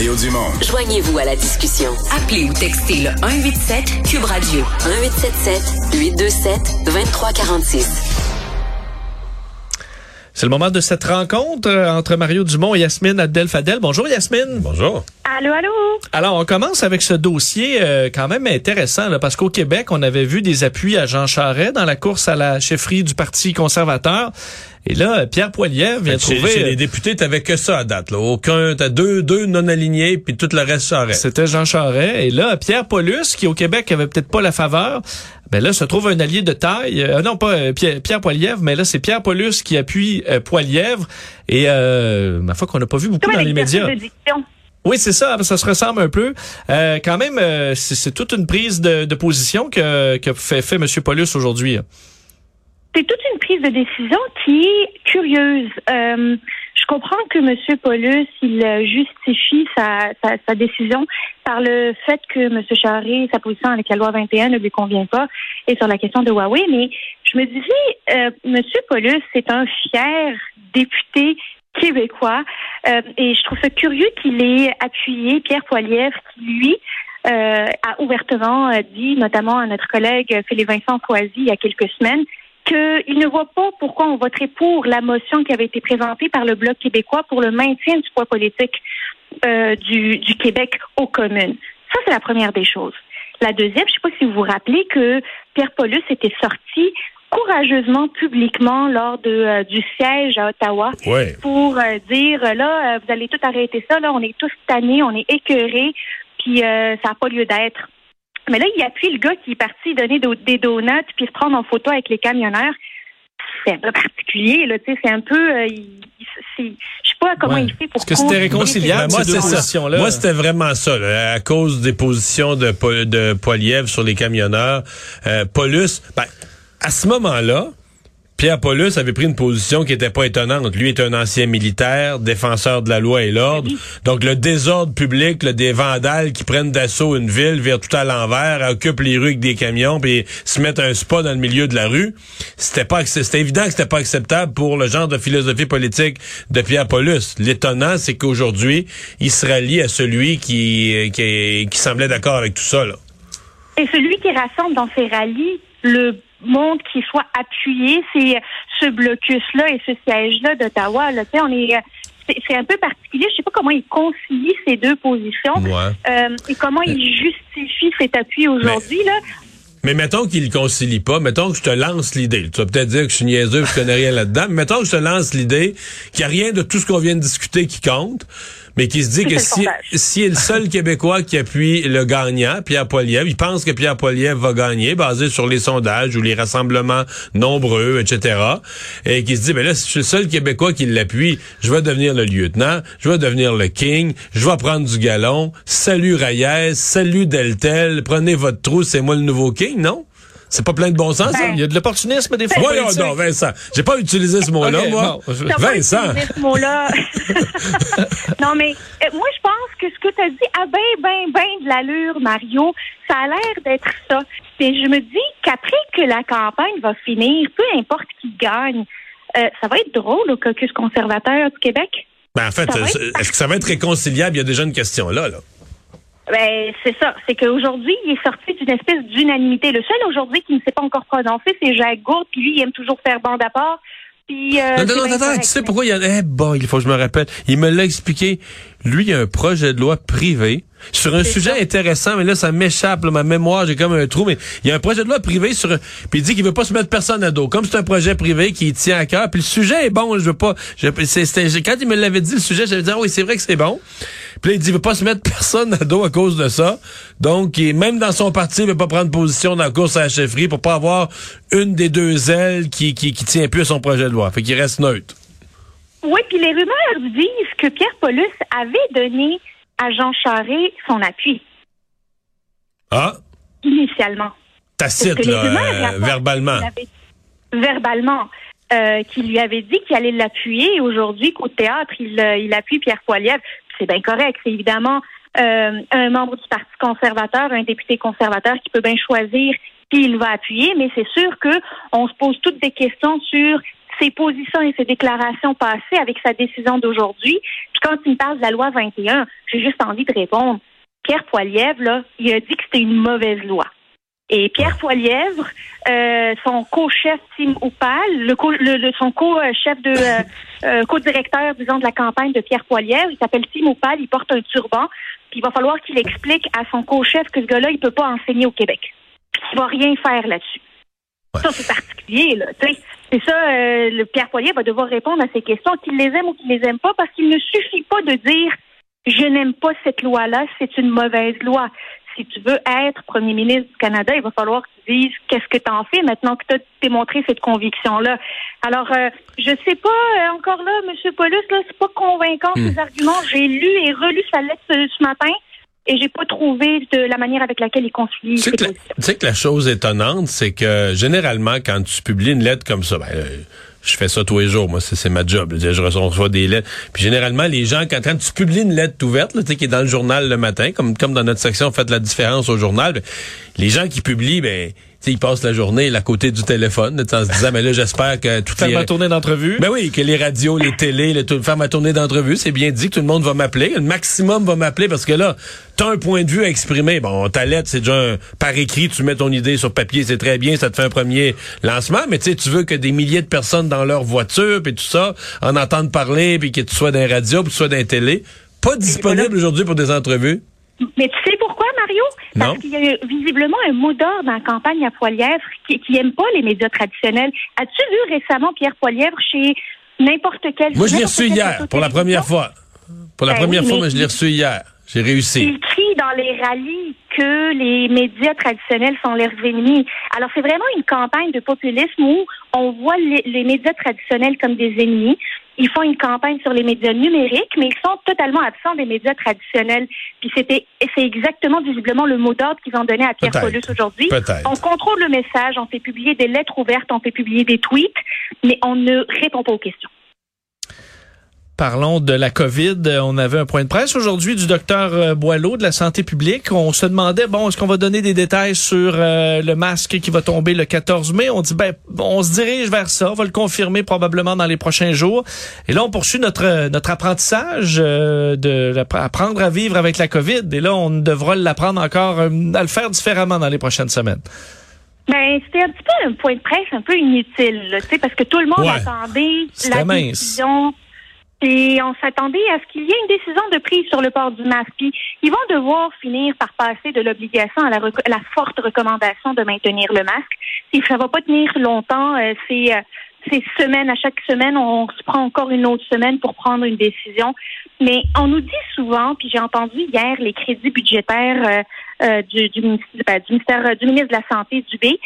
Mario Dumont. Joignez-vous à la discussion. Appelez ou textez le 187 Cube Radio 1877 827 2346. C'est le moment de cette rencontre euh, entre Mario Dumont et Yasmine Abdel-Fadel. Bonjour Yasmine. Bonjour. Allô, allô? Alors, on commence avec ce dossier euh, quand même intéressant, là, parce qu'au Québec, on avait vu des appuis à Jean Charest dans la course à la chefferie du Parti conservateur. Et là, Pierre Poilievre vient Chez, trouver... chez les députés, t'avais que ça à date. Là. Aucun, t'as deux, deux non alignés, puis tout le reste Charest. C'était Jean Charest. Et là, Pierre Paulus, qui au Québec avait peut-être pas la faveur, ben là, se trouve un allié de taille. Euh, non, pas euh, Pierre, Pierre Poilievre, mais là, c'est Pierre Paulus qui appuie euh, Poilievre. Et euh, ma foi qu'on n'a pas vu beaucoup Comme dans les médias. Oui, c'est ça, ça se ressemble un peu. Euh, quand même, euh, c'est toute une prise de, position que, que fait, fait M. Paulus aujourd'hui. C'est toute une prise de décision qui est curieuse. Euh, je comprends que M. Paulus, il justifie sa, sa, décision par le fait que M. Charest, sa position avec la loi 21 ne lui convient pas et sur la question de Huawei. Mais je me disais, M. Paulus, c'est un fier député québécois euh, et je trouve ça curieux qu'il ait appuyé Pierre Poilievre qui, lui, euh, a ouvertement euh, dit, notamment à notre collègue Philippe-Vincent Foisy il y a quelques semaines, qu'il ne voit pas pourquoi on voterait pour la motion qui avait été présentée par le Bloc québécois pour le maintien du poids politique du, du Québec aux communes. Ça, c'est la première des choses. La deuxième, je ne sais pas si vous vous rappelez que Pierre Paulus était sorti courageusement publiquement lors de, euh, du siège à Ottawa Ouais. pour euh, dire euh, là, euh, vous allez tout arrêter ça, là, on est tous tannés, on est écœurés, puis euh, ça n'a pas lieu d'être. Mais là, il appuie le gars qui est parti donner do- des donuts puis se prendre en photo avec les camionneurs. C'est un peu particulier, là, tu sais, c'est un peu, euh, je sais pas comment Ouais. il fait pour Est-ce que c'était réconciliable, Ben, moi, ces deux positions-là? Moi, c'était vraiment ça. là, à cause des positions de, de Poilievre sur les camionneurs. Euh, Paulus, ben, à ce moment-là, Pierre Paulus avait pris une position qui était pas étonnante. Lui est un ancien militaire, défenseur de la loi et l'ordre. Donc le désordre public, là, des vandales qui prennent d'assaut une ville, virent tout à l'envers, occupent les rues avec des camions, puis se mettent un spa dans le milieu de la rue. C'était pas, c'était évident que c'était pas acceptable pour le genre de philosophie politique de Pierre Paulus. L'étonnant, c'est qu'aujourd'hui, il se rallie à celui qui, qui, qui semblait d'accord avec tout ça. Là. Et celui qui rassemble dans ses rallyes le monde qui soit appuyé, c'est ce blocus-là et ce siège-là d'Ottawa. Là, Tu sais, on est, euh, c'est un peu particulier. Je sais pas comment il concilie ces deux positions Ouais. euh, et comment il justifie cet appui aujourd'hui. Là. Mais mettons qu'il le concilie pas, mettons que je te lance l'idée. Tu vas peut-être dire que je suis niaiseux, je connais rien là-dedans, mais mettons que je te lance l'idée qu'il n'y a rien de tout ce qu'on vient de discuter qui compte, mais qui se dit que si, si est le seul Québécois qui appuie le gagnant, Pierre Poilievre, il pense que Pierre Poilievre va gagner, basé sur les sondages ou les rassemblements nombreux, etc. Et qui se dit, ben là, si je suis le seul Québécois qui l'appuie, je vais devenir le lieutenant, je vais devenir le king, je vais prendre du galon, salut Reyes, salut Deltel, prenez votre trou, c'est moi le nouveau king, non? C'est pas plein de bon sens, ça? Ben, Il y a de l'opportunisme des fois. Voyons politique. donc, Vincent. J'ai pas utilisé ce mot-là, moi. bon, je- pas Vincent. utilisé ce mot-là. non, mais euh, moi, je pense que ce que tu as dit a ben, ben, ben de l'allure, Mario. Ça a l'air d'être ça. Mais je me dis qu'après que la campagne va finir, peu importe qui gagne, euh, ça va être drôle au caucus conservateur du Québec. Ben, en fait, être- euh, est-ce que ça va être réconciliable? Il y a déjà une question là, là. Ben, c'est ça. C'est qu'aujourd'hui, il est sorti d'une espèce d'unanimité. Le seul aujourd'hui qui ne s'est pas encore prononcé, c'est Jacques Gourde, puis lui, il aime toujours faire bande à part. Puis, euh, Non, non, non, attends, correct. tu sais pourquoi il y a... Eh, bon, il faut que je me rappelle. Il me l'a expliqué. Lui, il y a un projet de loi privé sur un sujet ça. intéressant, mais là, ça m'échappe, ma mémoire, j'ai comme un trou, mais il y a un projet de loi privé sur un... Puis il dit qu'il veut pas se mettre personne à dos. Comme c'est un projet privé qui tient à cœur, puis le sujet est bon, je veux pas... je- quand il me l'avait dit, le sujet, j'avais dit, ah oui, c'est vrai que c'est bon. Puis là, il dit, il veut pas se mettre personne à dos à cause de ça. Donc, il- même dans son parti, il veut pas prendre position dans la course à la chefferie pour pas avoir une des deux ailes qui, qui, qui tient plus à son projet de loi. Fait qu'il reste neutre. Oui, puis les rumeurs disent que Pierre Paulus avait donné à Jean Charest son appui, Ah, initialement. tacite, là, rumeurs euh, verbalement. avait- verbalement. euh, qui lui avait dit qu'il allait l'appuyer. Et aujourd'hui, qu'au théâtre, il, euh, il appuie Pierre Poilievre. C'est bien correct. C'est évidemment euh, un membre du Parti conservateur, un député conservateur qui peut bien choisir qui il va appuyer, mais c'est sûr que on se pose toutes des questions sur ses positions et ses déclarations passées avec sa décision d'aujourd'hui. Puis quand il me parle de la loi 21, j'ai juste envie de répondre. Pierre Poilievre, là, il a dit que c'était une mauvaise loi. Et Pierre Poilièvre, euh, son co-chef Tim Oupal, le, co, le, son co-chef de euh, euh, co-directeur, disons, de la campagne de Pierre Poilièvre, il s'appelle Tim Oupal, il porte un turban, puis il va falloir qu'il explique à son co-chef que ce gars-là, il peut pas enseigner au Québec. Puis qu'il va rien faire là-dessus. Ça, c'est particulier, là. C'est ça, euh, le Pierre Poilievre va devoir répondre à ces questions, qu'il les aime ou qu'il les aime pas, parce qu'il ne suffit pas de dire je n'aime pas cette loi-là, c'est une mauvaise loi si tu veux être premier ministre du Canada, il va falloir que tu dises qu'est-ce que tu en fais maintenant que tu as démontré cette conviction-là. Alors, euh, je sais pas, euh, encore là, M. Paulus, là, c'est pas convaincant hmm. ces arguments. J'ai lu et relu sa lettre ce, matin et j'ai pas trouvé de la manière avec laquelle il concilie. Tu sais que, la chose étonnante, c'est que généralement, quand tu publies une lettre comme ça, ben, euh, je fais ça tous les jours, moi, c'est ma job. Je reçois des lettres. Puis généralement, les gens, quand, tu publies une lettre ouverte, là, qui est dans le journal le matin, comme, comme dans notre section, faites la différence au journal, ben, les gens qui publient, ben, ils passent la journée à côté du téléphone, en se disant, mais là, j'espère que tout Faire ma tournée d'entrevue. Ben oui, que les radios, les télés, le, faire ma tournée d'entrevue, c'est bien dit que tout le monde va m'appeler. Le maximum va m'appeler parce que là, t'as un point de vue à exprimer. Bon, ta lettre, c'est déjà un, par écrit, tu mets ton idée sur papier, c'est très bien, ça te fait un premier lancement, mais tu sais, tu veux que des milliers de personnes dans leur voiture, puis tout ça, en entendent parler, puis que tu sois dans les radios, puis tu sois dans les télé. Pas disponible aujourd'hui pour des entrevues. Mais tu sais pourquoi, Mario? Parce qu'il y a visiblement un mot d'ordre dans la campagne à Poilièvre qui, qui aime pas les médias traditionnels. As-tu vu récemment Pierre Poilièvre chez n'importe quel... Moi, je l'ai reçu hier, pour la première fois. Pour la ben première fois, mais je l'ai reçu hier. J'ai réussi. Il crie dans les rallyes que les médias traditionnels sont leurs ennemis. Alors, c'est vraiment une campagne de populisme où on voit les, les médias traditionnels comme des ennemis. Ils font une campagne sur les médias numériques, mais ils sont totalement absents des médias traditionnels. Puis c'était, c'est exactement visiblement le mot d'ordre qu'ils ont donné à Pierre Paulus aujourd'hui. On contrôle le message, on fait publier des lettres ouvertes, on fait publier des tweets, mais on ne répond pas aux questions. Parlons de la COVID. On avait un point de presse aujourd'hui du docteur euh, Boileau de la santé publique. On se demandait, bon, est-ce qu'on va donner des détails sur euh, le masque qui va tomber le 14 mai? On dit, ben, on se dirige vers ça. On va le confirmer probablement dans les prochains jours. Et là, on poursuit notre, notre apprentissage euh, de apprendre à vivre avec la COVID. Et là, on devra l'apprendre encore à le faire différemment dans les prochaines semaines. Ben, c'était un petit peu un point de presse un peu inutile, sais, parce que tout le monde attendait la décision et on s'attendait à ce qu'il y ait une décision de prise sur le port du masque. Puis ils vont devoir finir par passer de l'obligation à la, forte recommandation de maintenir le masque. Si ça va pas tenir longtemps, euh, c'est euh, ces semaines, à chaque semaine, on se prend encore une autre semaine pour prendre une décision. Mais on nous dit souvent, puis j'ai entendu hier les crédits budgétaires euh, du, du, ben, du, ministère du ministre de la Santé du B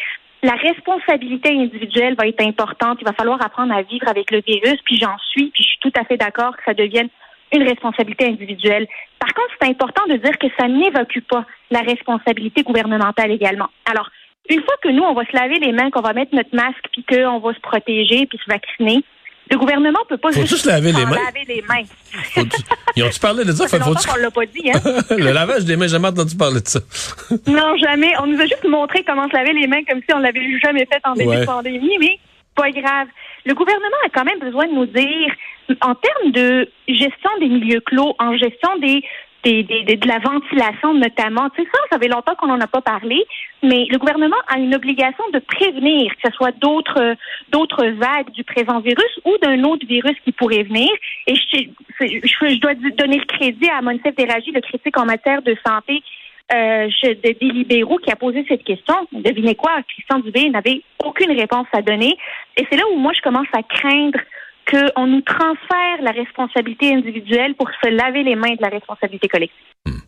la responsabilité individuelle va être importante. Il va falloir apprendre à vivre avec le virus, puis j'en suis, puis je suis tout à fait d'accord que ça devienne une responsabilité individuelle. Par contre, c'est important de dire que ça n'évoque pas la responsabilité gouvernementale également. Alors, une fois que nous, on va se laver les mains, qu'on va mettre notre masque, puis qu'on va se protéger, puis se vacciner, le gouvernement peut pas juste juste laver les mains? Laver les mains? Ils ont-tu parlé de ça? Ça fait qu'on l'a pas dit, hein? le lavage des mains, jamais entendu parler de ça. non, jamais. On nous a juste montré comment se laver les mains comme si on l'avait jamais fait en début de pandémie, mais pas grave. Le gouvernement a quand même besoin de nous dire, en termes de gestion des milieux clos, en gestion des de la ventilation notamment. Tu sais, ça, ça fait longtemps qu'on n'en a pas parlé, mais le gouvernement a une obligation de prévenir que ce soit d'autres d'autres vagues du présent virus ou d'un autre virus qui pourrait venir. Et je, je, dois donner le crédit à Monsef Deragi, le critique en matière de santé euh, des libéraux qui a posé cette question. Devinez quoi? Christian Dubé n'avait aucune réponse à donner. Et c'est là où moi, je commence à craindre qu'on nous transfère la responsabilité individuelle pour se laver les mains de la responsabilité collective. Hmm.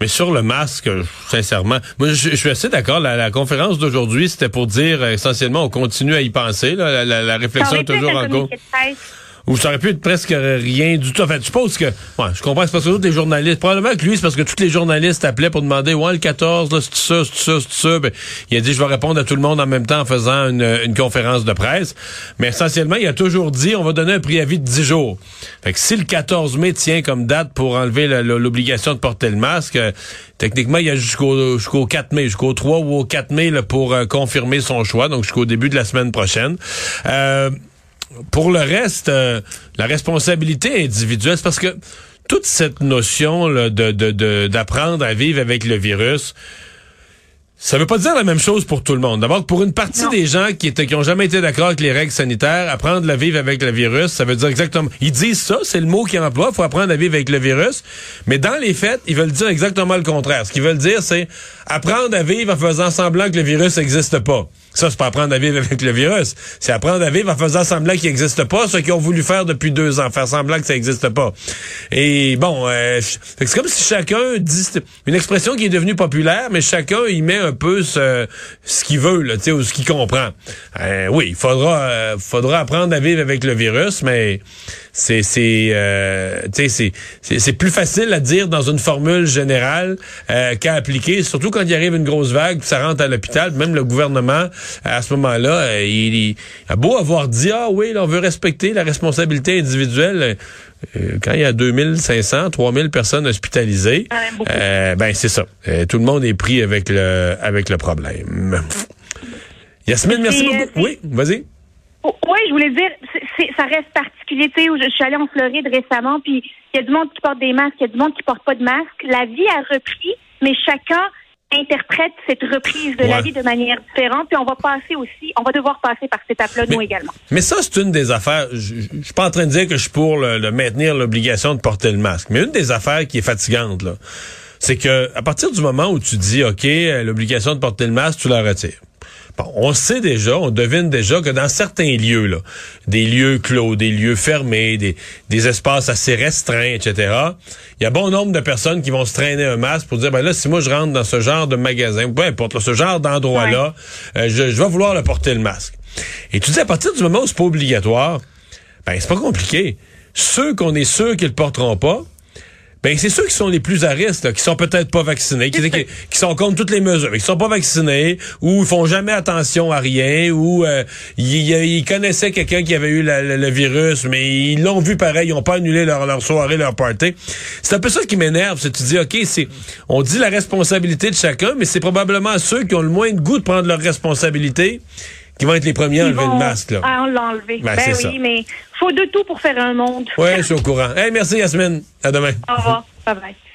Mais sur le masque, sincèrement, moi je, suis assez d'accord. La, conférence d'aujourd'hui, c'était pour dire essentiellement on continue à y penser. la, réflexion est toujours en cours. Ou ça aurait pu être presque rien du tout. En fait, je suppose que, ouais, je comprends, c'est parce que les journalistes, probablement que lui, c'est parce que tous les journalistes appelaient pour demander, ouais, le 14, là, c'est ça, c'est ça, c'est ça. Ben, il a dit, je vais répondre à tout le monde en même temps en faisant une, conférence de presse. Mais essentiellement, il a toujours dit, on va donner un préavis de 10 jours. Fait que si le 14 mai tient comme date pour enlever l'obligation de porter le masque, euh, techniquement, il y a jusqu'au jusqu'au 4 mai, jusqu'au 3 ou au 4 mai là, pour euh, confirmer son choix, donc jusqu'au début de la semaine prochaine. Euh, pour le reste, euh, la responsabilité individuelle, c'est parce que toute cette notion là, de d'apprendre de, à vivre avec le virus, ça veut pas dire la même chose pour tout le monde. D'abord, pour une partie des gens qui étaient, qui ont jamais été d'accord avec les règles sanitaires, apprendre à vivre avec le virus, ça veut dire exactement. Ils disent ça, c'est le mot qu'ils emploient. Faut apprendre à vivre avec le virus. Mais dans les faits, ils veulent dire exactement le contraire. Ce qu'ils veulent dire, c'est apprendre à vivre en faisant semblant que le virus n'existe pas. Ça, c'est pas apprendre à vivre avec le virus. C'est apprendre à vivre en faisant semblant qu'il n'existe pas, ce qu'ils ont voulu faire depuis deux ans, faire semblant que ça n'existe pas. Et bon, euh, c'est comme si chacun dit une expression qui est devenue populaire, mais chacun y met un peu ce, ce qu'il veut, là, ou ce qu'il comprend. Euh, oui, il faudra, euh, faudra apprendre à vivre avec le virus, mais c'est c'est euh, c'est c'est plus facile à dire dans une formule générale euh, qu'à appliquer, surtout quand il arrive une grosse vague, ça rentre à l'hôpital. Même le gouvernement, à ce moment-là, euh, il, a beau avoir dit ah oui, on veut respecter la responsabilité individuelle. Euh, quand il y a 2500, 3000 personnes hospitalisées, ah, ben c'est ça. tout le monde est pris avec le avec le problème. Yasmine, merci beaucoup. Oui, vas-y. Je voulais dire, ça reste particulier. Tu sais, je suis allée en Floride récemment, puis il y a du monde qui porte des masques, il y a du monde qui porte pas de masque. La vie a repris, mais chacun interprète cette reprise de la vie de manière différente, puis on va passer aussi, on va devoir passer par cette étape-là, nous également. Mais ça, c'est une des affaires, je, je, suis pas en train de dire que je suis pour le, maintenir l'obligation de porter le masque, mais une des affaires qui est fatigante, là, c'est que à partir du moment où tu dis, OK, l'obligation de porter le masque, tu la retires on sait déjà, on devine déjà que dans certains lieux, là, des lieux clos, des lieux fermés, des, des espaces assez restreints, etc., il y a bon nombre de personnes qui vont se traîner un masque pour dire, ben là, si moi je rentre dans ce genre de magasin, peu importe, ce genre d'endroit-là, euh, je, je vais vouloir le porter le masque. Et tu dis, à partir du moment où c'est pas obligatoire, ben c'est pas compliqué. Ceux qu'on est sûr qu'ils le porteront pas, ben c'est ceux qui sont les plus à risque, qui sont peut-être pas vaccinés, qui, sont contre toutes les mesures, qui sont pas vaccinés, ou ils font jamais attention à rien, ou euh, ils, connaissaient quelqu'un qui avait eu le virus, mais ils l'ont vu pareil, ils ont pas annulé leur, leur soirée, leur party. C'est un peu ça qui m'énerve, c'est tu dis ok, c'est on dit la responsabilité de chacun, mais c'est probablement ceux qui ont le moins de goût de prendre leur responsabilité qui vont être les premiers à enlever le masque. Là. Ah, on l'a enlevé. Ben, ben oui, mais faut de tout pour faire un monde. Oui, je suis au courant. Hey, merci Yasmine. À demain. Au revoir. bye bye.